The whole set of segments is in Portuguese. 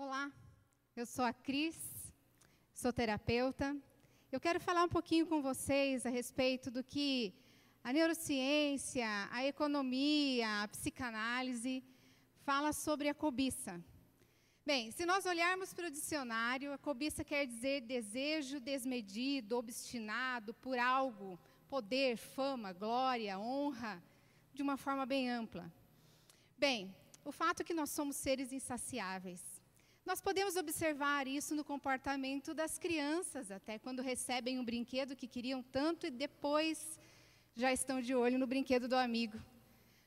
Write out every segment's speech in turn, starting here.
Olá, eu sou a Cris, sou terapeuta. Eu quero falar um pouquinho com vocês a respeito do que a neurociência, a economia, a psicanálise fala sobre a cobiça. Bem, se nós olharmos para o dicionário, a cobiça quer dizer desejo desmedido, obstinado por algo, poder, fama, glória, honra, de uma forma bem ampla. Bem, o fato é que nós somos seres insaciáveis. Nós podemos observar isso no comportamento das crianças, até quando recebem um brinquedo que queriam tanto e depois já estão de olho no brinquedo do amigo.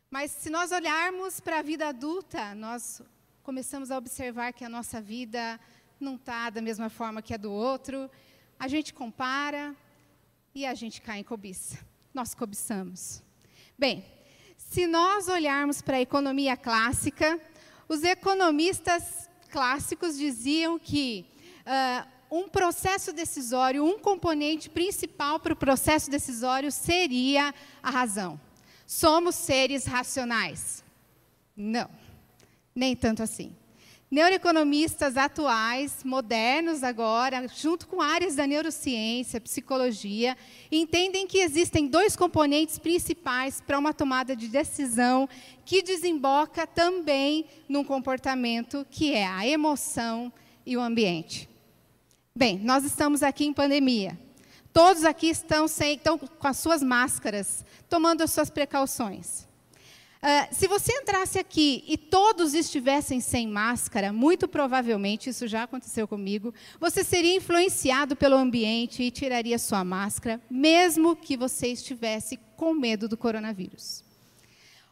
Mas se nós olharmos para a vida adulta, nós começamos a observar que a nossa vida não está da mesma forma que a do outro. A gente compara e a gente cai em cobiça. Nós cobiçamos. Bem, se nós olharmos para a economia clássica, os economistas clássicos diziam que uh, um processo decisório, um componente principal para o processo decisório seria a razão. Somos seres racionais? Não, nem tanto assim. Neuroeconomistas atuais, modernos agora, junto com áreas da neurociência, psicologia, entendem que existem dois componentes principais para uma tomada de decisão que desemboca também num comportamento que é a emoção e o ambiente. Bem, nós estamos aqui em pandemia. Todos aqui estão, sem, estão com as suas máscaras, tomando as suas precauções. Uh, se você entrasse aqui e todos estivessem sem máscara, muito provavelmente, isso já aconteceu comigo, você seria influenciado pelo ambiente e tiraria sua máscara, mesmo que você estivesse com medo do coronavírus.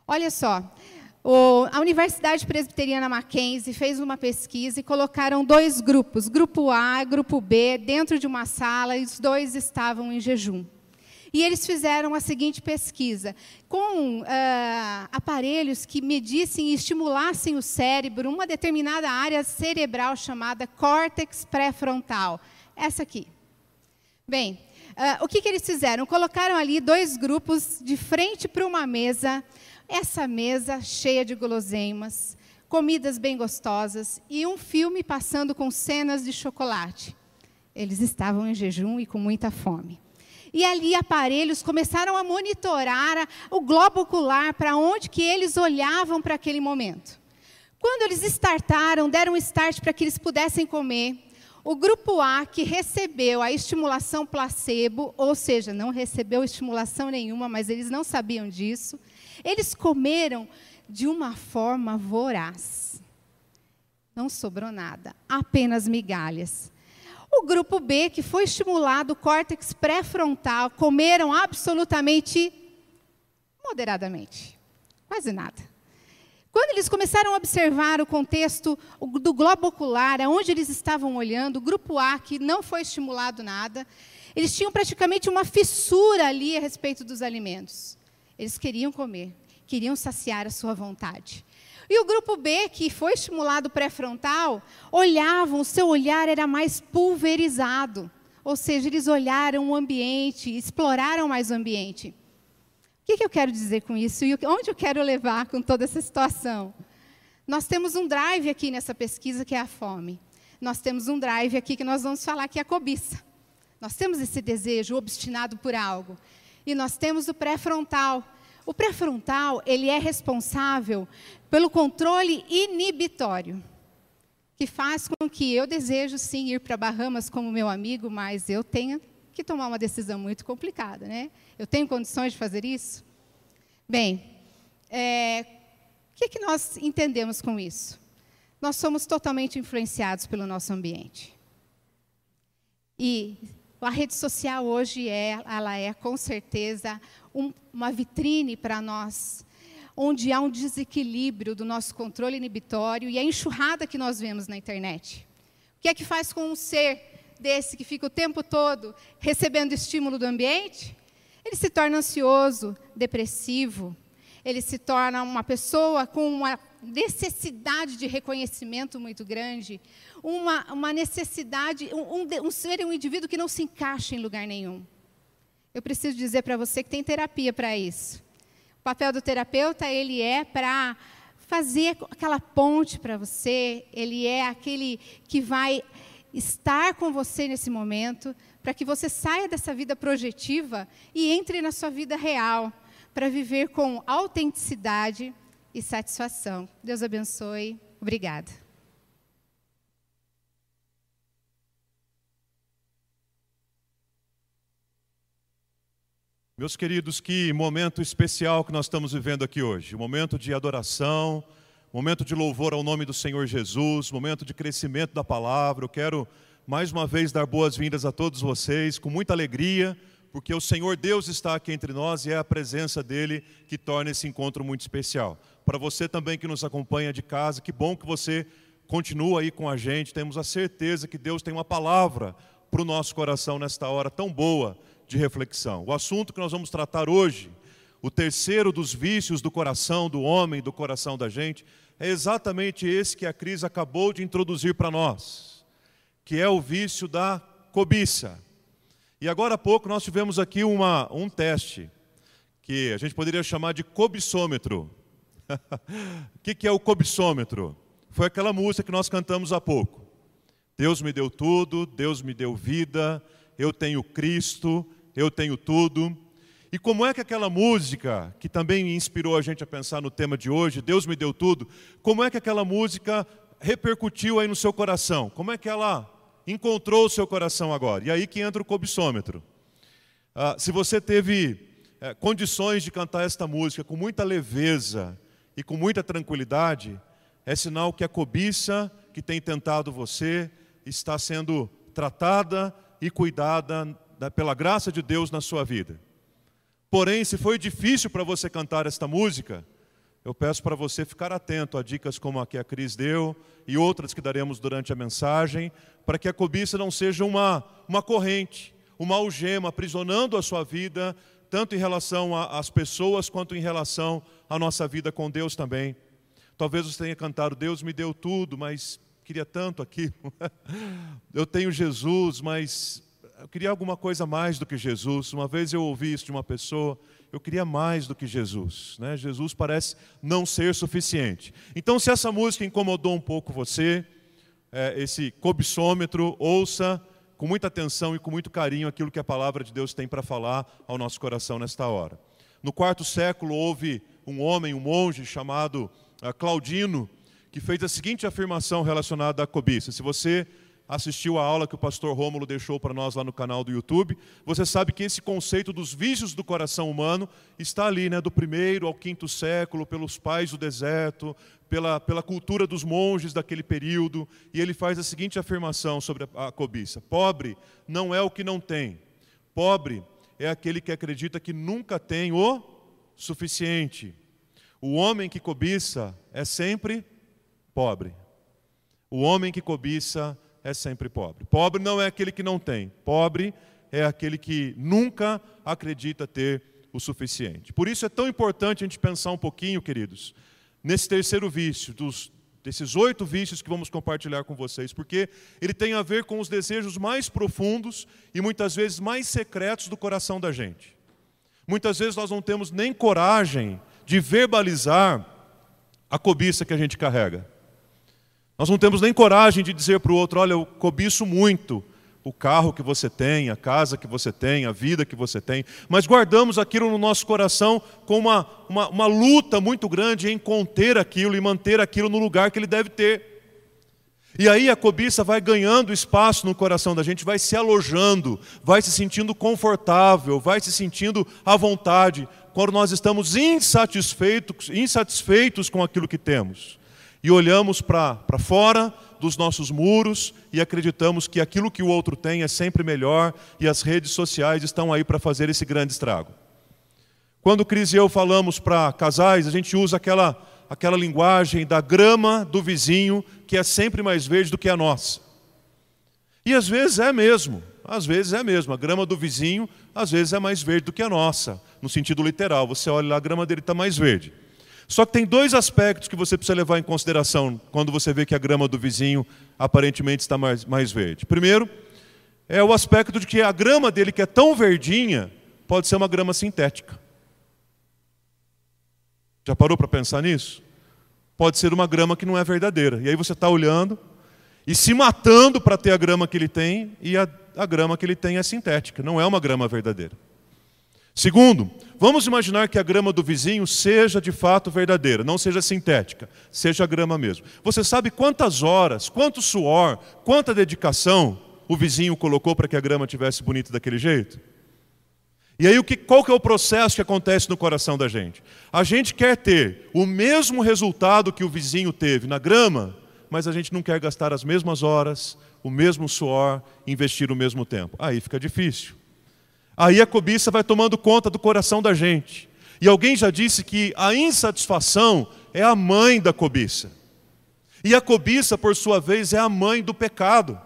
Olha só, o, a Universidade Presbiteriana Mackenzie fez uma pesquisa e colocaram dois grupos, grupo A e grupo B, dentro de uma sala, e os dois estavam em jejum. E eles fizeram a seguinte pesquisa: com uh, aparelhos que medissem e estimulassem o cérebro, uma determinada área cerebral chamada córtex pré-frontal. Essa aqui. Bem, uh, o que, que eles fizeram? Colocaram ali dois grupos de frente para uma mesa, essa mesa cheia de guloseimas, comidas bem gostosas e um filme passando com cenas de chocolate. Eles estavam em jejum e com muita fome. E ali aparelhos começaram a monitorar o globo ocular para onde que eles olhavam para aquele momento. Quando eles startaram, deram um start para que eles pudessem comer, o grupo A, que recebeu a estimulação placebo, ou seja, não recebeu estimulação nenhuma, mas eles não sabiam disso, eles comeram de uma forma voraz. Não sobrou nada, apenas migalhas. O grupo B, que foi estimulado, o córtex pré-frontal, comeram absolutamente moderadamente, quase nada. Quando eles começaram a observar o contexto do globo ocular, aonde eles estavam olhando, o grupo A, que não foi estimulado nada, eles tinham praticamente uma fissura ali a respeito dos alimentos. Eles queriam comer, queriam saciar a sua vontade. E o grupo B, que foi estimulado pré-frontal, olhavam, o seu olhar era mais pulverizado. Ou seja, eles olharam o ambiente, exploraram mais o ambiente. O que, eu quero dizer com isso e onde eu quero levar com toda essa situação? Nós temos um drive aqui nessa pesquisa que é a fome. Nós temos um drive aqui que nós vamos falar que é a cobiça. Nós temos esse desejo obstinado por algo. E nós temos o pré-frontal, o pré-frontal, ele é responsável pelo controle inibitório, que faz com que eu desejo sim ir para Bahamas como meu amigo, mas eu tenha que tomar uma decisão muito complicada, né? Eu tenho condições de fazer isso? Bem, é, o que, que nós entendemos com isso? Nós somos totalmente influenciados pelo nosso ambiente. E a rede social hoje é, ela é com certeza um, uma vitrine para nós, onde há um desequilíbrio do nosso controle inibitório e a enxurrada que nós vemos na internet. O que é que faz com um ser desse que fica o tempo todo recebendo estímulo do ambiente? Ele se torna ansioso, depressivo, ele se torna uma pessoa com uma necessidade de reconhecimento muito grande, uma, uma necessidade, um, um, um ser, um indivíduo que não se encaixa em lugar nenhum. Eu preciso dizer para você que tem terapia para isso. O papel do terapeuta ele é para fazer aquela ponte para você, Ele é aquele que vai estar com você nesse momento, para que você saia dessa vida projetiva e entre na sua vida real, para viver com autenticidade e satisfação. Deus abençoe. Obrigada. Meus queridos, que momento especial que nós estamos vivendo aqui hoje. Momento de adoração, momento de louvor ao nome do Senhor Jesus, momento de crescimento da palavra. Eu quero mais uma vez dar boas-vindas a todos vocês, com muita alegria, porque o Senhor Deus está aqui entre nós e é a presença dele que torna esse encontro muito especial. Para você também que nos acompanha de casa, que bom que você continua aí com a gente. Temos a certeza que Deus tem uma palavra para o nosso coração nesta hora tão boa de reflexão. O assunto que nós vamos tratar hoje, o terceiro dos vícios do coração do homem, do coração da gente, é exatamente esse que a crise acabou de introduzir para nós, que é o vício da cobiça. E agora há pouco nós tivemos aqui uma, um teste, que a gente poderia chamar de cobiçômetro. o que, que é o cobiçômetro? Foi aquela música que nós cantamos há pouco. Deus me deu tudo, Deus me deu vida, eu tenho Cristo, eu tenho tudo. E como é que aquela música, que também inspirou a gente a pensar no tema de hoje, Deus me deu tudo, como é que aquela música repercutiu aí no seu coração? Como é que ela encontrou o seu coração agora? E aí que entra o cobiçômetro. Ah, se você teve é, condições de cantar esta música com muita leveza e com muita tranquilidade, é sinal que a cobiça que tem tentado você está sendo tratada e cuidada pela graça de Deus na sua vida. Porém, se foi difícil para você cantar esta música, eu peço para você ficar atento a dicas como a que a Cris deu e outras que daremos durante a mensagem, para que a cobiça não seja uma, uma corrente, uma algema aprisionando a sua vida, tanto em relação às pessoas quanto em relação à nossa vida com Deus também. Talvez você tenha cantado, Deus me deu tudo, mas queria tanto aquilo. eu tenho Jesus, mas eu queria alguma coisa mais do que Jesus. Uma vez eu ouvi isso de uma pessoa, eu queria mais do que Jesus. Né? Jesus parece não ser suficiente. Então, se essa música incomodou um pouco você, é, esse cobiçômetro, ouça com muita atenção e com muito carinho aquilo que a palavra de Deus tem para falar ao nosso coração nesta hora. No quarto século houve um homem, um monge chamado uh, Claudino, que fez a seguinte afirmação relacionada à cobiça. Se você assistiu a aula que o pastor Rômulo deixou para nós lá no canal do YouTube, você sabe que esse conceito dos vícios do coração humano está ali, né, do primeiro ao quinto século, pelos pais do deserto, pela, pela cultura dos monges daquele período, e ele faz a seguinte afirmação sobre a, a cobiça: pobre não é o que não tem, pobre é aquele que acredita que nunca tem o suficiente. O homem que cobiça é sempre pobre. O homem que cobiça é sempre pobre. Pobre não é aquele que não tem, pobre é aquele que nunca acredita ter o suficiente. Por isso é tão importante a gente pensar um pouquinho, queridos, nesse terceiro vício, dos, desses oito vícios que vamos compartilhar com vocês, porque ele tem a ver com os desejos mais profundos e muitas vezes mais secretos do coração da gente. Muitas vezes nós não temos nem coragem de verbalizar a cobiça que a gente carrega. Nós não temos nem coragem de dizer para o outro: olha, eu cobiço muito o carro que você tem, a casa que você tem, a vida que você tem, mas guardamos aquilo no nosso coração com uma, uma, uma luta muito grande em conter aquilo e manter aquilo no lugar que ele deve ter. E aí a cobiça vai ganhando espaço no coração da gente, vai se alojando, vai se sentindo confortável, vai se sentindo à vontade, quando nós estamos insatisfeitos, insatisfeitos com aquilo que temos e olhamos para fora dos nossos muros e acreditamos que aquilo que o outro tem é sempre melhor e as redes sociais estão aí para fazer esse grande estrago. Quando Cris e eu falamos para casais, a gente usa aquela, aquela linguagem da grama do vizinho que é sempre mais verde do que a nossa. E às vezes é mesmo, às vezes é mesmo. A grama do vizinho às vezes é mais verde do que a nossa, no sentido literal. Você olha lá, a grama dele está mais verde. Só que tem dois aspectos que você precisa levar em consideração quando você vê que a grama do vizinho aparentemente está mais, mais verde. Primeiro, é o aspecto de que a grama dele, que é tão verdinha, pode ser uma grama sintética. Já parou para pensar nisso? pode ser uma grama que não é verdadeira. E aí você está olhando e se matando para ter a grama que ele tem, e a, a grama que ele tem é sintética, não é uma grama verdadeira. Segundo, vamos imaginar que a grama do vizinho seja de fato verdadeira, não seja sintética, seja grama mesmo. Você sabe quantas horas, quanto suor, quanta dedicação o vizinho colocou para que a grama tivesse bonita daquele jeito? E aí, o que, qual que é o processo que acontece no coração da gente? A gente quer ter o mesmo resultado que o vizinho teve na grama, mas a gente não quer gastar as mesmas horas, o mesmo suor, investir o mesmo tempo. Aí fica difícil. Aí a cobiça vai tomando conta do coração da gente. E alguém já disse que a insatisfação é a mãe da cobiça. E a cobiça, por sua vez, é a mãe do pecado.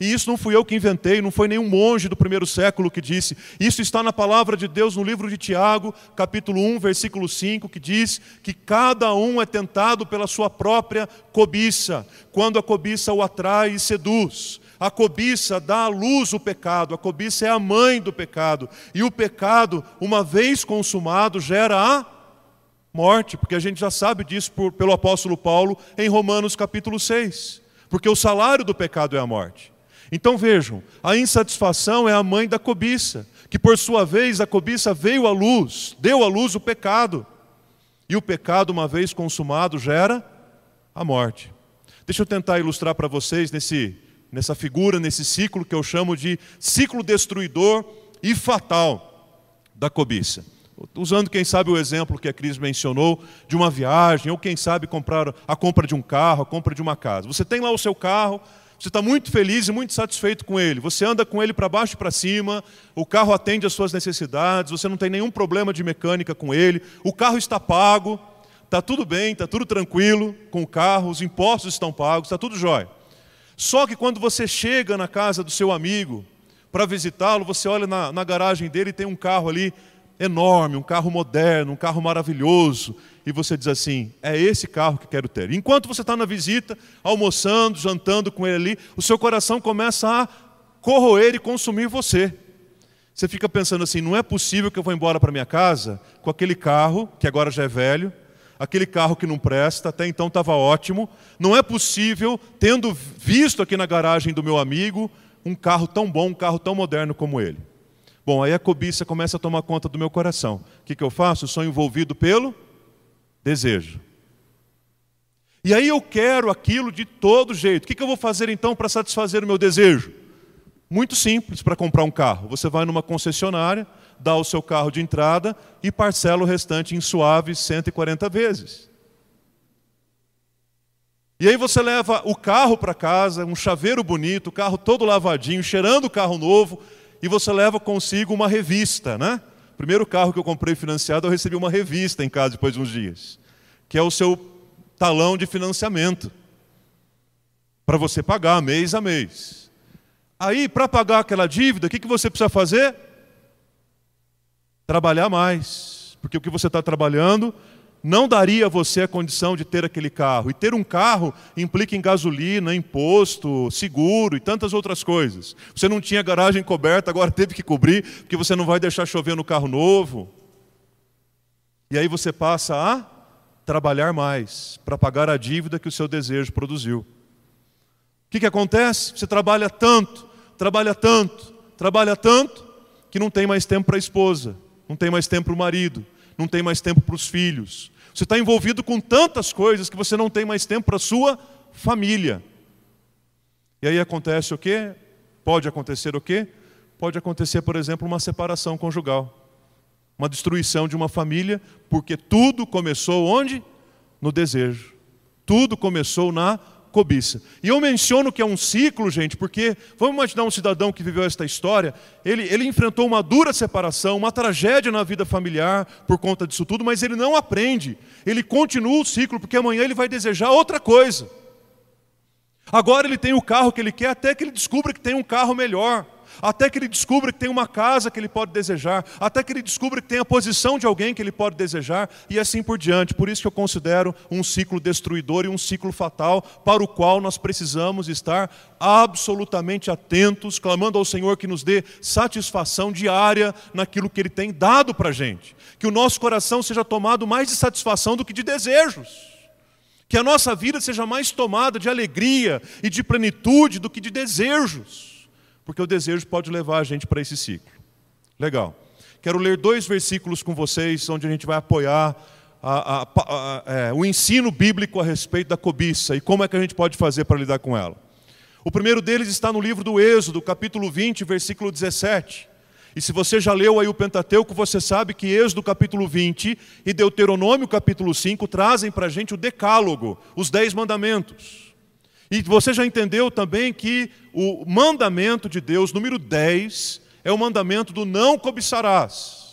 E isso não fui eu que inventei, não foi nenhum monge do primeiro século que disse. Isso está na palavra de Deus no livro de Tiago, capítulo 1, versículo 5, que diz que cada um é tentado pela sua própria cobiça, quando a cobiça o atrai e seduz. A cobiça dá à luz o pecado, a cobiça é a mãe do pecado. E o pecado, uma vez consumado, gera a morte, porque a gente já sabe disso por, pelo apóstolo Paulo em Romanos capítulo 6. Porque o salário do pecado é a morte. Então vejam, a insatisfação é a mãe da cobiça, que por sua vez a cobiça veio à luz, deu à luz o pecado. E o pecado, uma vez consumado, gera a morte. Deixa eu tentar ilustrar para vocês nesse, nessa figura, nesse ciclo que eu chamo de ciclo destruidor e fatal da cobiça. Usando, quem sabe, o exemplo que a Cris mencionou de uma viagem, ou quem sabe comprar a compra de um carro, a compra de uma casa. Você tem lá o seu carro, você está muito feliz e muito satisfeito com ele. Você anda com ele para baixo e para cima, o carro atende às suas necessidades, você não tem nenhum problema de mecânica com ele, o carro está pago, está tudo bem, está tudo tranquilo com o carro, os impostos estão pagos, está tudo jóia. Só que quando você chega na casa do seu amigo para visitá-lo, você olha na, na garagem dele e tem um carro ali enorme, um carro moderno, um carro maravilhoso, e você diz assim: é esse carro que quero ter. Enquanto você está na visita, almoçando, jantando com ele ali, o seu coração começa a corroer e consumir você. Você fica pensando assim: não é possível que eu vou embora para minha casa com aquele carro, que agora já é velho, aquele carro que não presta, até então estava ótimo. Não é possível, tendo visto aqui na garagem do meu amigo, um carro tão bom, um carro tão moderno como ele. Bom, aí a cobiça começa a tomar conta do meu coração. O que, que eu faço? Sou envolvido pelo desejo. E aí eu quero aquilo de todo jeito. O que eu vou fazer então para satisfazer o meu desejo? Muito simples para comprar um carro. Você vai numa concessionária, dá o seu carro de entrada e parcela o restante em suaves 140 vezes. E aí você leva o carro para casa, um chaveiro bonito, o carro todo lavadinho, cheirando o carro novo, e você leva consigo uma revista, né? primeiro carro que eu comprei financiado, eu recebi uma revista em casa depois de uns dias, que é o seu talão de financiamento, para você pagar mês a mês. Aí, para pagar aquela dívida, o que, que você precisa fazer? Trabalhar mais, porque o que você está trabalhando não daria a você a condição de ter aquele carro. E ter um carro implica em gasolina, imposto, seguro e tantas outras coisas. Você não tinha garagem coberta, agora teve que cobrir, porque você não vai deixar chover no carro novo. E aí você passa a trabalhar mais para pagar a dívida que o seu desejo produziu. O que, que acontece? Você trabalha tanto, trabalha tanto, trabalha tanto, que não tem mais tempo para a esposa, não tem mais tempo para o marido, não tem mais tempo para os filhos, você está envolvido com tantas coisas que você não tem mais tempo para a sua família. E aí acontece o quê? Pode acontecer o quê? Pode acontecer, por exemplo, uma separação conjugal. Uma destruição de uma família, porque tudo começou onde? No desejo. Tudo começou na cobiça. E eu menciono que é um ciclo, gente, porque vamos imaginar um cidadão que viveu esta história, ele, ele enfrentou uma dura separação, uma tragédia na vida familiar por conta disso tudo, mas ele não aprende, ele continua o ciclo, porque amanhã ele vai desejar outra coisa. Agora ele tem o carro que ele quer, até que ele descubra que tem um carro melhor até que ele descubra que tem uma casa que ele pode desejar, até que ele descubra que tem a posição de alguém que ele pode desejar, e assim por diante. Por isso que eu considero um ciclo destruidor e um ciclo fatal, para o qual nós precisamos estar absolutamente atentos, clamando ao Senhor que nos dê satisfação diária naquilo que Ele tem dado para a gente. Que o nosso coração seja tomado mais de satisfação do que de desejos. Que a nossa vida seja mais tomada de alegria e de plenitude do que de desejos, porque o desejo pode levar a gente para esse ciclo. Legal. Quero ler dois versículos com vocês, onde a gente vai apoiar a, a, a, é, o ensino bíblico a respeito da cobiça e como é que a gente pode fazer para lidar com ela. O primeiro deles está no livro do Êxodo, capítulo 20, versículo 17. E se você já leu aí o Pentateuco, você sabe que Êxodo capítulo 20 e Deuteronômio capítulo 5 trazem para a gente o decálogo, os dez mandamentos. E você já entendeu também que o mandamento de Deus, número 10, é o mandamento do não cobiçarás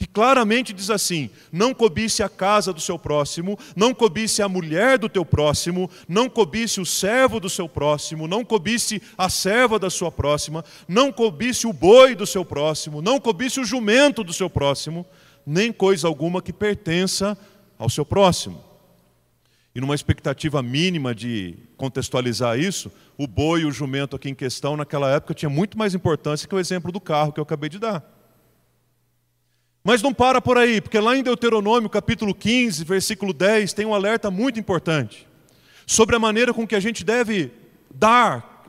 que claramente diz assim: não cobice a casa do seu próximo, não cobice a mulher do teu próximo, não cobice o servo do seu próximo, não cobice a serva da sua próxima, não cobice o boi do seu próximo, não cobice o jumento do seu próximo, nem coisa alguma que pertença ao seu próximo. E numa expectativa mínima de contextualizar isso, o boi e o jumento aqui em questão naquela época tinha muito mais importância que o exemplo do carro que eu acabei de dar. Mas não para por aí, porque lá em Deuteronômio, capítulo 15, versículo 10, tem um alerta muito importante sobre a maneira com que a gente deve dar,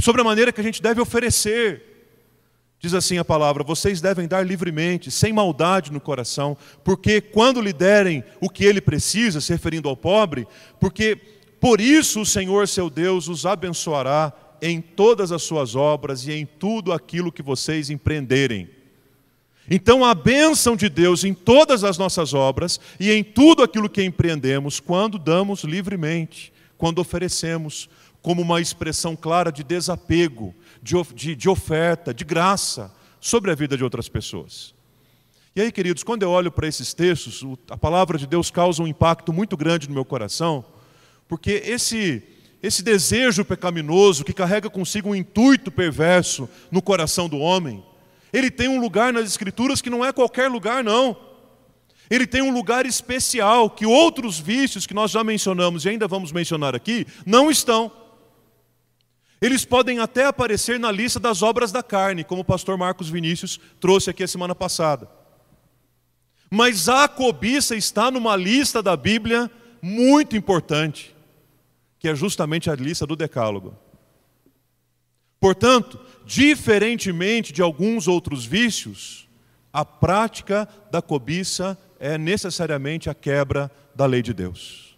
sobre a maneira que a gente deve oferecer. Diz assim a palavra: vocês devem dar livremente, sem maldade no coração, porque quando lhe derem o que ele precisa, se referindo ao pobre, porque por isso o Senhor seu Deus os abençoará em todas as suas obras e em tudo aquilo que vocês empreenderem. Então, a bênção de Deus em todas as nossas obras e em tudo aquilo que empreendemos, quando damos livremente, quando oferecemos, como uma expressão clara de desapego, de, de, de oferta, de graça sobre a vida de outras pessoas. E aí, queridos, quando eu olho para esses textos, a palavra de Deus causa um impacto muito grande no meu coração, porque esse, esse desejo pecaminoso que carrega consigo um intuito perverso no coração do homem, ele tem um lugar nas Escrituras que não é qualquer lugar, não. Ele tem um lugar especial que outros vícios que nós já mencionamos e ainda vamos mencionar aqui não estão. Eles podem até aparecer na lista das obras da carne, como o pastor Marcos Vinícius trouxe aqui a semana passada. Mas a cobiça está numa lista da Bíblia muito importante, que é justamente a lista do Decálogo. Portanto, diferentemente de alguns outros vícios, a prática da cobiça é necessariamente a quebra da lei de Deus.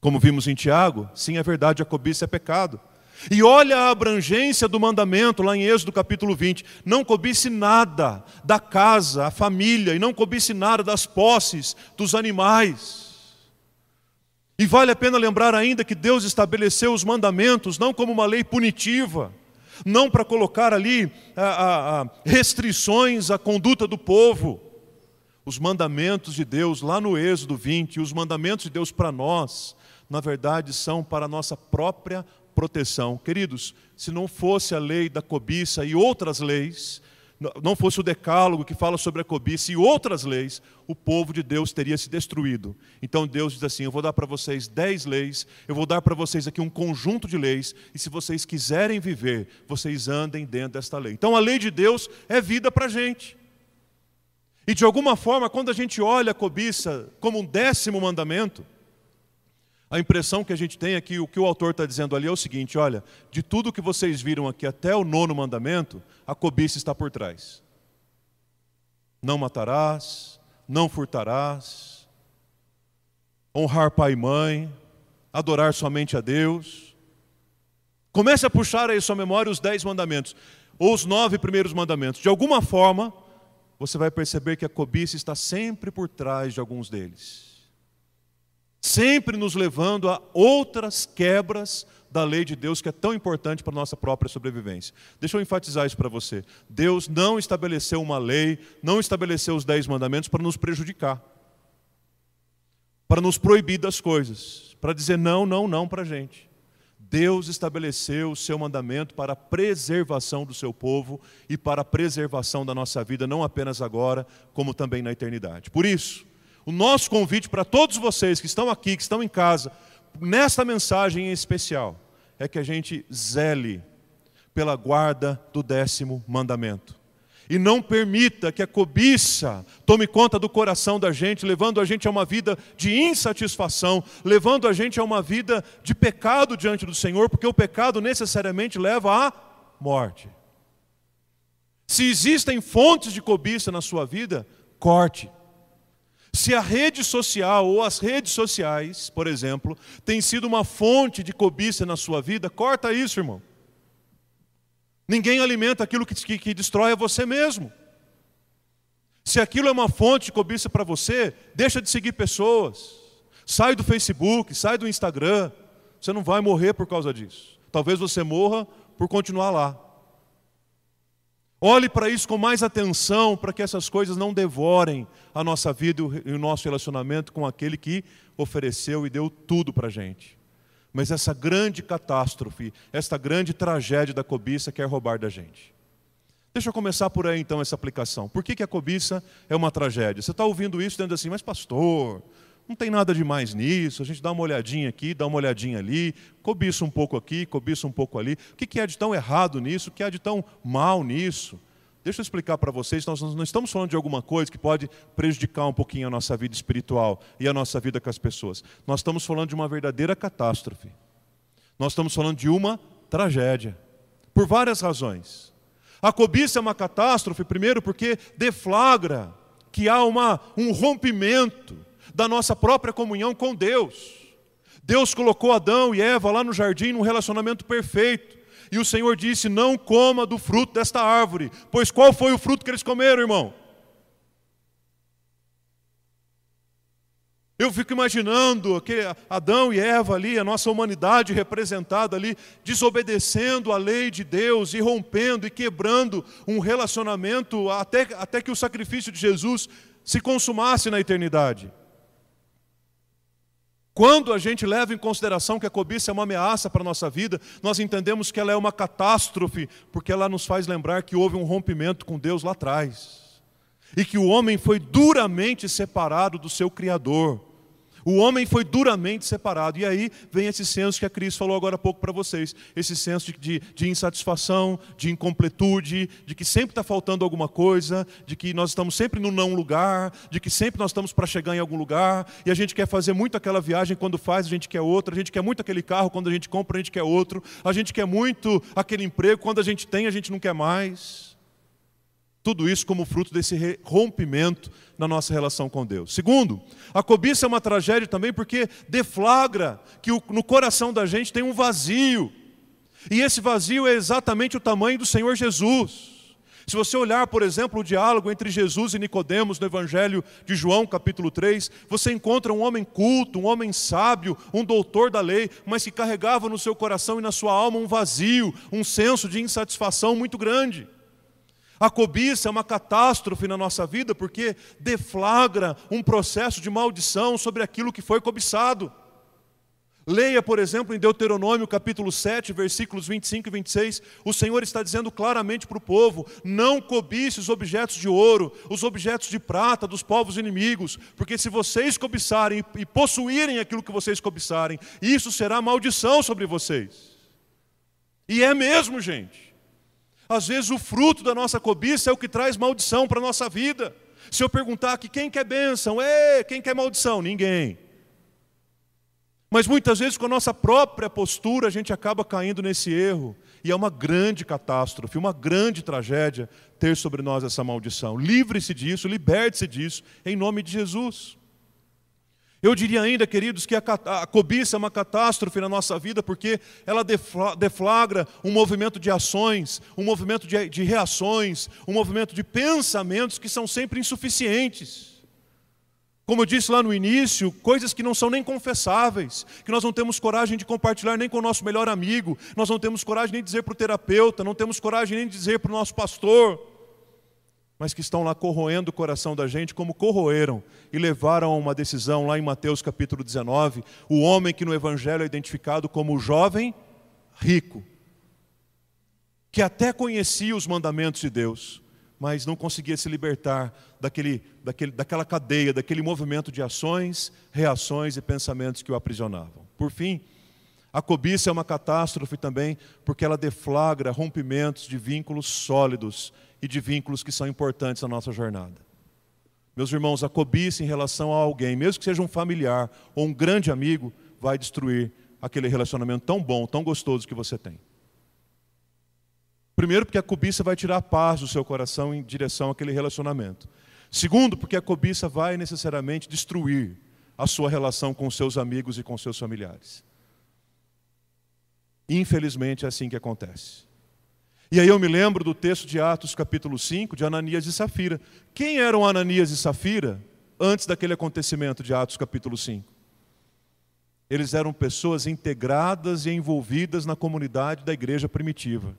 Como vimos em Tiago, sim, é verdade, a cobiça é pecado. E olha a abrangência do mandamento lá em Êxodo capítulo 20: não cobice nada da casa, a família, e não cobice nada das posses, dos animais. E vale a pena lembrar ainda que Deus estabeleceu os mandamentos não como uma lei punitiva, não para colocar ali a, a, a restrições à conduta do povo. Os mandamentos de Deus, lá no Êxodo 20, os mandamentos de Deus para nós, na verdade, são para a nossa própria proteção. Queridos, se não fosse a lei da cobiça e outras leis, não fosse o decálogo que fala sobre a cobiça e outras leis, o povo de Deus teria se destruído. Então Deus diz assim: Eu vou dar para vocês dez leis, eu vou dar para vocês aqui um conjunto de leis, e se vocês quiserem viver, vocês andem dentro desta lei. Então a lei de Deus é vida para a gente. E de alguma forma, quando a gente olha a cobiça como um décimo mandamento, a impressão que a gente tem é que o que o autor está dizendo ali é o seguinte: olha, de tudo que vocês viram aqui até o nono mandamento, a cobiça está por trás. Não matarás, não furtarás, honrar pai e mãe, adorar somente a Deus. Comece a puxar aí sua memória os dez mandamentos, ou os nove primeiros mandamentos. De alguma forma, você vai perceber que a cobiça está sempre por trás de alguns deles sempre nos levando a outras quebras da lei de Deus que é tão importante para a nossa própria sobrevivência. Deixa eu enfatizar isso para você. Deus não estabeleceu uma lei, não estabeleceu os dez mandamentos para nos prejudicar, para nos proibir das coisas, para dizer não, não, não para a gente. Deus estabeleceu o seu mandamento para a preservação do seu povo e para a preservação da nossa vida, não apenas agora, como também na eternidade. Por isso, o nosso convite para todos vocês que estão aqui, que estão em casa, nesta mensagem em especial, é que a gente zele pela guarda do décimo mandamento. E não permita que a cobiça tome conta do coração da gente, levando a gente a uma vida de insatisfação, levando a gente a uma vida de pecado diante do Senhor, porque o pecado necessariamente leva à morte. Se existem fontes de cobiça na sua vida, corte. Se a rede social ou as redes sociais, por exemplo, tem sido uma fonte de cobiça na sua vida, corta isso, irmão. Ninguém alimenta aquilo que, que, que destrói a você mesmo. Se aquilo é uma fonte de cobiça para você, deixa de seguir pessoas. Sai do Facebook, sai do Instagram. Você não vai morrer por causa disso. Talvez você morra por continuar lá. Olhe para isso com mais atenção, para que essas coisas não devorem a nossa vida e o nosso relacionamento com aquele que ofereceu e deu tudo para a gente. Mas essa grande catástrofe, esta grande tragédia da cobiça quer roubar da gente. Deixa eu começar por aí então essa aplicação. Por que, que a cobiça é uma tragédia? Você está ouvindo isso dizendo assim, mas pastor, não tem nada de mais nisso, a gente dá uma olhadinha aqui, dá uma olhadinha ali, cobiça um pouco aqui, cobiça um pouco ali. O que, é de tão errado nisso? O que é de tão mal nisso? Deixa eu explicar para vocês, nós não estamos falando de alguma coisa que pode prejudicar um pouquinho a nossa vida espiritual e a nossa vida com as pessoas. Nós estamos falando de uma verdadeira catástrofe. Nós estamos falando de uma tragédia. Por várias razões. A cobiça é uma catástrofe, primeiro, porque deflagra que há uma, um rompimento da nossa própria comunhão com Deus. Deus colocou Adão e Eva lá no jardim num relacionamento perfeito. E o Senhor disse: Não coma do fruto desta árvore. Pois qual foi o fruto que eles comeram, irmão? Eu fico imaginando que Adão e Eva ali, a nossa humanidade representada ali, desobedecendo a lei de Deus e rompendo e quebrando um relacionamento até, até que o sacrifício de Jesus se consumasse na eternidade. Quando a gente leva em consideração que a cobiça é uma ameaça para a nossa vida, nós entendemos que ela é uma catástrofe, porque ela nos faz lembrar que houve um rompimento com Deus lá atrás. E que o homem foi duramente separado do seu Criador. O homem foi duramente separado. E aí vem esse senso que a Cris falou agora há pouco para vocês: esse senso de, de, insatisfação, de incompletude, de que sempre está faltando alguma coisa, de que nós estamos sempre no não lugar, de que sempre nós estamos para chegar em algum lugar, e a gente quer fazer muito aquela viagem, quando faz, a gente quer outra, a gente quer muito aquele carro, quando a gente compra, a gente quer outro, a gente quer muito aquele emprego, quando a gente tem, a gente não quer mais. Tudo isso como fruto desse rompimento na nossa relação com Deus. Segundo, a cobiça é uma tragédia também porque deflagra que no coração da gente tem um vazio. E esse vazio é exatamente o tamanho do Senhor Jesus. Se você olhar, por exemplo, o diálogo entre Jesus e Nicodemos no Evangelho de João, capítulo 3, você encontra um homem culto, um homem sábio, um doutor da lei, mas que carregava no seu coração e na sua alma um vazio, um senso de insatisfação muito grande. A cobiça é uma catástrofe na nossa vida porque deflagra um processo de maldição sobre aquilo que foi cobiçado. Leia, por exemplo, em Deuteronômio capítulo 7, versículos 25 e 26, o Senhor está dizendo claramente para o povo: não cobice os objetos de ouro, os objetos de prata dos povos inimigos, porque se vocês cobiçarem e possuírem aquilo que vocês cobiçarem, isso será maldição sobre vocês. E é mesmo, gente. Às vezes o fruto da nossa cobiça é o que traz maldição para a nossa vida. Se eu perguntar aqui quem quer bênção, é, quem quer maldição? Ninguém. Mas muitas vezes com a nossa própria postura a gente acaba caindo nesse erro. E é uma grande catástrofe, uma grande tragédia ter sobre nós essa maldição. Livre-se disso, liberte-se disso, em nome de Jesus. Eu diria ainda, queridos, que a, cobiça é uma catástrofe na nossa vida porque ela deflagra um movimento de ações, um movimento de, de reações, um movimento de pensamentos que são sempre insuficientes. Como eu disse lá no início, coisas que não são nem confessáveis, que nós não temos coragem de compartilhar nem com o nosso melhor amigo, nós não temos coragem nem de dizer para o terapeuta, não temos coragem nem de dizer para o nosso pastor mas que estão lá corroendo o coração da gente, como corroeram e levaram a uma decisão lá em Mateus capítulo 19, o homem que no Evangelho é identificado como o jovem rico, que até conhecia os mandamentos de Deus, mas não conseguia se libertar daquele, daquele, daquela cadeia, daquele movimento de ações, reações e pensamentos que o aprisionavam. Por fim, a cobiça é uma catástrofe também, porque ela deflagra rompimentos de vínculos sólidos e de vínculos que são importantes na nossa jornada. Meus irmãos, a cobiça em relação a alguém, mesmo que seja um familiar ou um grande amigo, vai destruir aquele relacionamento tão bom, tão gostoso que você tem. Primeiro, porque a cobiça vai tirar a paz do seu coração em direção àquele relacionamento. Segundo, porque a cobiça vai necessariamente destruir a sua relação com seus amigos e com seus familiares. Infelizmente é assim que acontece. E aí eu me lembro do texto de Atos, capítulo 5, de Ananias e Safira. Quem eram Ananias e Safira antes daquele acontecimento de Atos, capítulo 5? Eles eram pessoas integradas e envolvidas na comunidade da igreja primitiva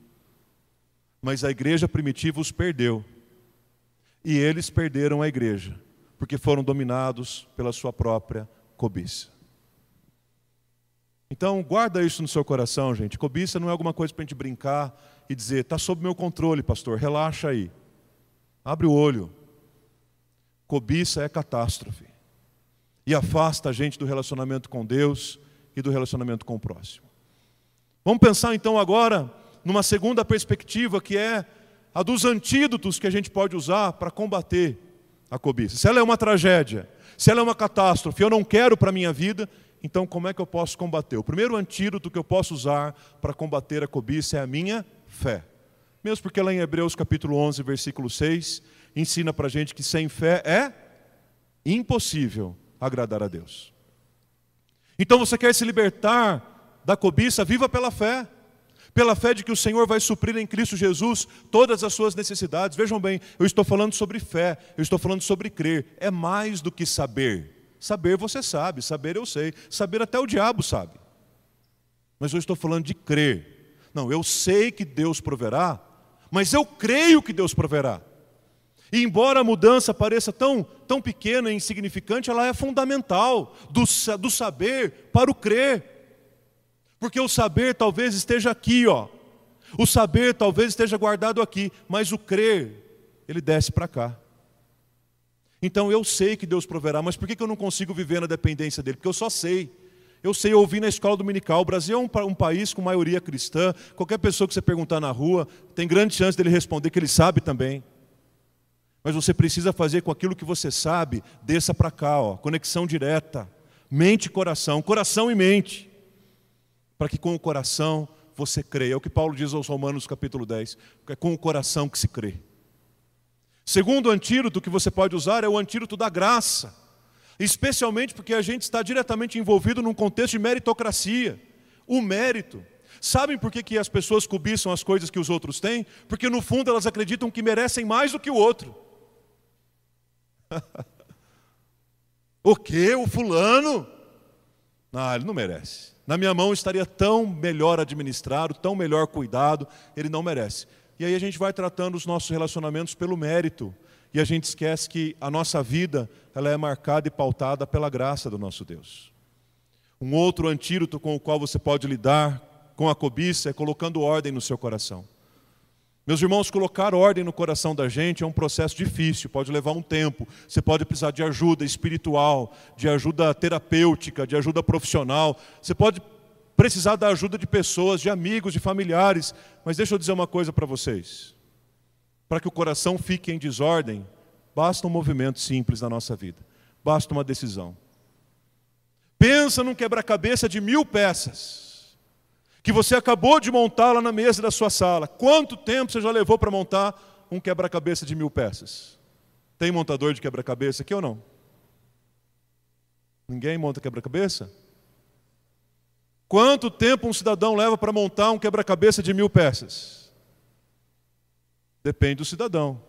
mas a igreja primitiva os perdeu. E eles perderam a igreja, porque foram dominados pela sua própria cobiça. Então, guarda isso no seu coração, gente. Cobiça não é alguma coisa para a gente brincar e dizer, está sob meu controle, pastor, relaxa aí. Abre o olho. Cobiça é catástrofe. E afasta a gente do relacionamento com Deus e do relacionamento com o próximo. Vamos pensar então agora numa segunda perspectiva, que é a dos antídotos que a gente pode usar para combater a cobiça. Se ela é uma tragédia, se ela é uma catástrofe, eu não quero para a minha vida, então como é que eu posso combater? O primeiro antídoto que eu posso usar para combater a cobiça é a minha fé. Mesmo porque lá em Hebreus capítulo 11, versículo 6, ensina para a gente que sem fé é impossível agradar a Deus. Então você quer se libertar da cobiça, viva pela fé pela fé de que o Senhor vai suprir em Cristo Jesus todas as suas necessidades. Vejam bem, eu estou falando sobre fé, eu estou falando sobre crer. É mais do que saber. Saber você sabe, saber eu sei, saber até o diabo sabe. Mas eu estou falando de crer. Não, eu sei que Deus proverá, mas eu creio que Deus proverá. E embora a mudança pareça tão, tão pequena e insignificante, ela é fundamental do, do saber para o crer. Porque o saber talvez esteja aqui, ó. O saber talvez esteja guardado aqui, mas o crer, ele desce para cá. Então eu sei que Deus proverá, mas por que eu não consigo viver na dependência dele? Porque eu só sei. Eu sei ouvir na escola dominical. O Brasil é um, um, país com maioria cristã. Qualquer pessoa que você perguntar na rua, tem grande chance dele responder que ele sabe também. Mas você precisa fazer com aquilo que você sabe, desça para cá, ó, conexão direta. Mente e coração, coração e mente para que com o coração você creia. É o que Paulo diz aos Romanos, capítulo 10. É com o coração que se crê. Segundo antídoto que você pode usar é o antídoto da graça. Especialmente porque a gente está diretamente envolvido num contexto de meritocracia. O mérito. Sabem por que, que as pessoas cobiçam as coisas que os outros têm? Porque no fundo elas acreditam que merecem mais do que o outro. o que? O fulano? Não, ele não merece. Na minha mão estaria tão melhor administrado, tão melhor cuidado, ele não merece. E aí a gente vai tratando os nossos relacionamentos pelo mérito, e a gente esquece que a nossa vida, ela é marcada e pautada pela graça do nosso Deus. Um outro antídoto com o qual você pode lidar com a cobiça é colocando ordem no seu coração. Meus irmãos, colocar ordem no coração da gente é um processo difícil, pode levar um tempo. Você pode precisar de ajuda espiritual, de ajuda terapêutica, de ajuda profissional. Você pode precisar da ajuda de pessoas, de amigos, de familiares. Mas deixa eu dizer uma coisa para vocês. Para que o coração fique em desordem, basta um movimento simples na nossa vida. Basta uma decisão. Pensa num quebra-cabeça de mil peças que você acabou de montar lá na mesa da sua sala. Quanto tempo você já levou para montar um quebra-cabeça de mil peças? Tem montador de quebra-cabeça aqui ou não? Ninguém monta quebra-cabeça? Quanto tempo um cidadão leva para montar um quebra-cabeça de mil peças? Depende do cidadão.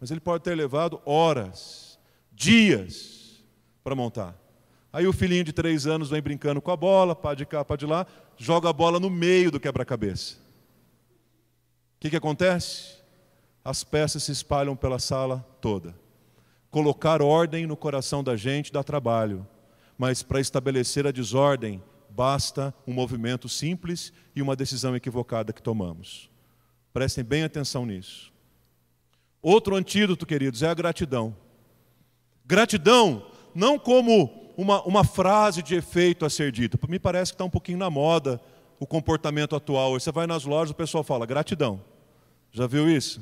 Mas ele pode ter levado horas, dias para montar. Aí o filhinho de três anos vem brincando com a bola, pá de cá, pá de lá, joga a bola no meio do quebra-cabeça. O que, que acontece? As peças se espalham pela sala toda. Colocar ordem no coração da gente dá trabalho, mas para estabelecer a desordem, basta um movimento simples e uma decisão equivocada que tomamos. Prestem bem atenção nisso. Outro antídoto, queridos, é a gratidão. Gratidão não como uma, uma frase de efeito a ser dita. Me parece que está um pouquinho na moda o comportamento atual. Você vai nas lojas, o pessoal fala gratidão. Já viu isso?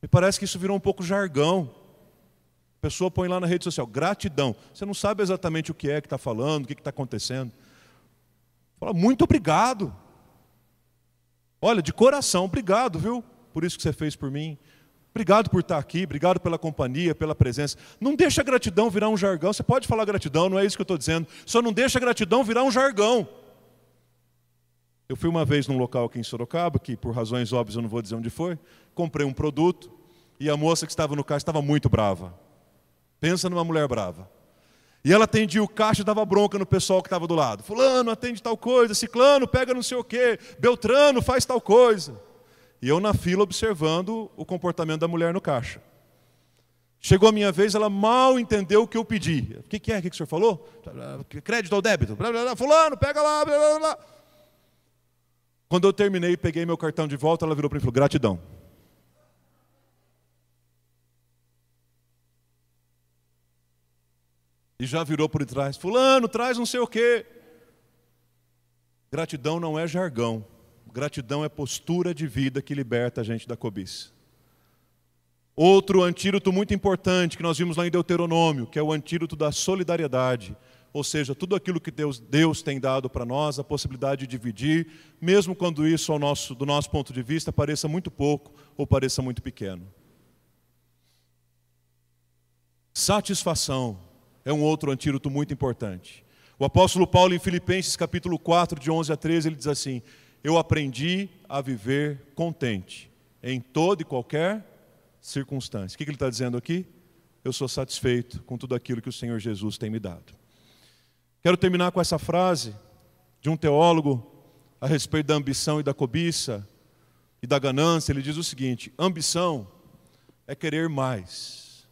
Me parece que isso virou um pouco jargão. A pessoa põe lá na rede social, gratidão. Você não sabe exatamente o que é que está falando, o que está acontecendo. Fala, muito obrigado. Olha, de coração, obrigado, viu? Por isso que você fez por mim. Obrigado por estar aqui, obrigado pela companhia, pela presença. Não deixa a gratidão virar um jargão. Você pode falar gratidão, não é isso que eu estou dizendo. Só não deixa a gratidão virar um jargão. Eu fui uma vez num local aqui em Sorocaba, que por razões óbvias eu não vou dizer onde foi, comprei um produto e a moça que estava no caixa estava muito brava. Pensa numa mulher brava. E ela atendia o caixa e dava bronca no pessoal que estava do lado. Fulano, atende tal coisa, ciclano, pega não sei o quê, Beltrano, faz tal coisa. E eu na fila observando o comportamento da mulher no caixa. Chegou a minha vez, ela mal entendeu o que eu pedi. O que, que é? O que, que o senhor falou? Crédito ou débito? Fulano, pega lá, blá, blá, blá. Quando eu terminei, peguei meu cartão de volta, ela virou para mim e falou: gratidão. E já virou por trás: Fulano, traz não sei o quê. Gratidão não é jargão. Gratidão é postura de vida que liberta a gente da cobiça. Outro antídoto muito importante que nós vimos lá em Deuteronômio, que é o antídoto da solidariedade. Ou seja, tudo aquilo que Deus, Deus tem dado para nós, a possibilidade de dividir, mesmo quando isso, nosso, do nosso ponto de vista, pareça muito pouco ou pareça muito pequeno. Satisfação é um outro antídoto muito importante. O apóstolo Paulo, em Filipenses capítulo 4, de 11 a 13, ele diz assim: Eu aprendi a viver contente em toda e qualquer circunstância. O que ele está dizendo aqui? Eu sou satisfeito com tudo aquilo que o Senhor Jesus tem me dado. Quero terminar com essa frase de um teólogo a respeito da ambição e da cobiça e da ganância. Ele diz o seguinte: ambição é querer mais.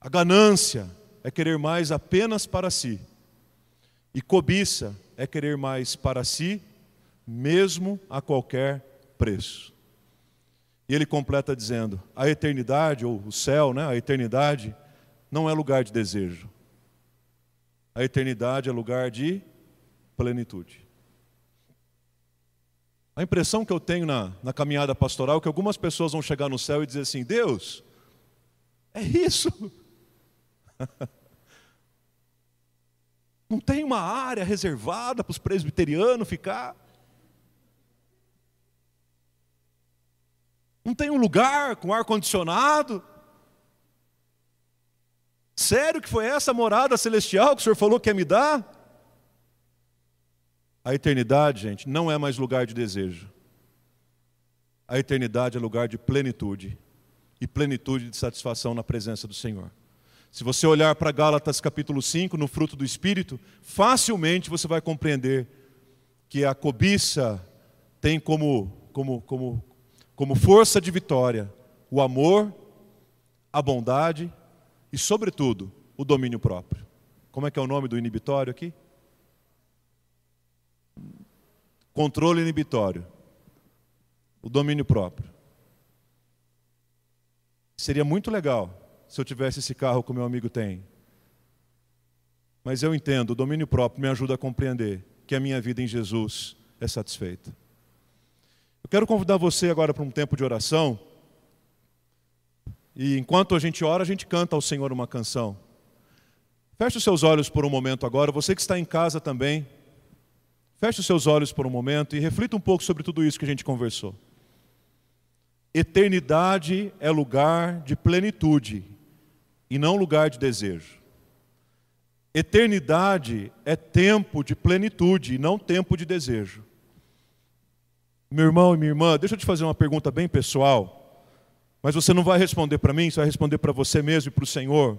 A ganância é querer mais apenas para si. E cobiça é querer mais para si, mesmo a qualquer preço. E ele completa dizendo: a eternidade, ou o céu, né, a eternidade, não é lugar de desejo. A eternidade é lugar de plenitude. A impressão que eu tenho na, na caminhada pastoral é que algumas pessoas vão chegar no céu e dizer assim: Deus, é isso. Não tem uma área reservada para os presbiterianos ficar. Não tem um lugar com ar-condicionado. Sério que foi essa morada celestial que o Senhor falou que ia me dar? A eternidade, gente, não é mais lugar de desejo. A eternidade é lugar de plenitude e plenitude de satisfação na presença do Senhor. Se você olhar para Gálatas capítulo 5, no fruto do Espírito, facilmente você vai compreender que a cobiça tem como, como, como, como força de vitória o amor, a bondade e, sobretudo, o domínio próprio. Como é que é o nome do inibitório aqui? Controle inibitório. O domínio próprio. Seria muito legal se eu tivesse esse carro que o meu amigo tem. Mas eu entendo, o domínio próprio me ajuda a compreender que a minha vida em Jesus é satisfeita. Eu quero convidar você agora para um tempo de oração. E enquanto a gente ora, a gente canta ao Senhor uma canção. Feche os seus olhos por um momento agora, você que está em casa também. Feche os seus olhos por um momento e reflita um pouco sobre tudo isso que a gente conversou. Eternidade é lugar de plenitude e não lugar de desejo. Eternidade é tempo de plenitude e não tempo de desejo. Meu irmão e minha irmã, deixa eu te fazer uma pergunta bem pessoal, mas você não vai responder para mim, você vai responder para você mesmo e para o Senhor.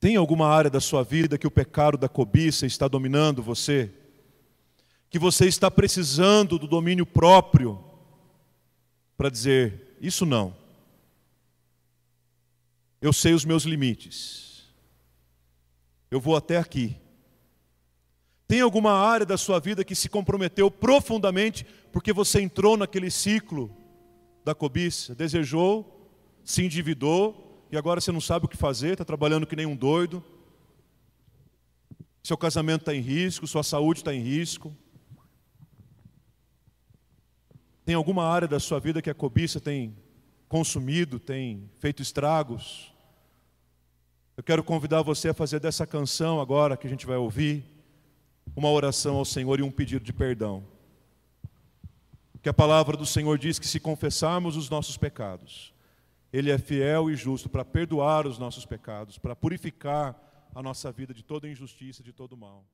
Tem alguma área da sua vida que o pecado da cobiça está dominando você? Que você está precisando do domínio próprio para dizer: Isso não. Eu sei os meus limites. Eu vou até aqui. Tem alguma área da sua vida que se comprometeu profundamente porque você entrou naquele ciclo da cobiça, desejou, se endividou e agora você não sabe o que fazer, está trabalhando que nem um doido. Seu casamento está em risco, sua saúde está em risco. Tem alguma área da sua vida que a cobiça tem consumido, tem feito estragos. Eu quero convidar você a fazer dessa canção agora que a gente vai ouvir uma oração ao Senhor e um pedido de perdão. Que a palavra do Senhor diz que se confessarmos os nossos pecados, Ele é fiel e justo para perdoar os nossos pecados, para purificar a nossa vida de toda injustiça, de todo mal.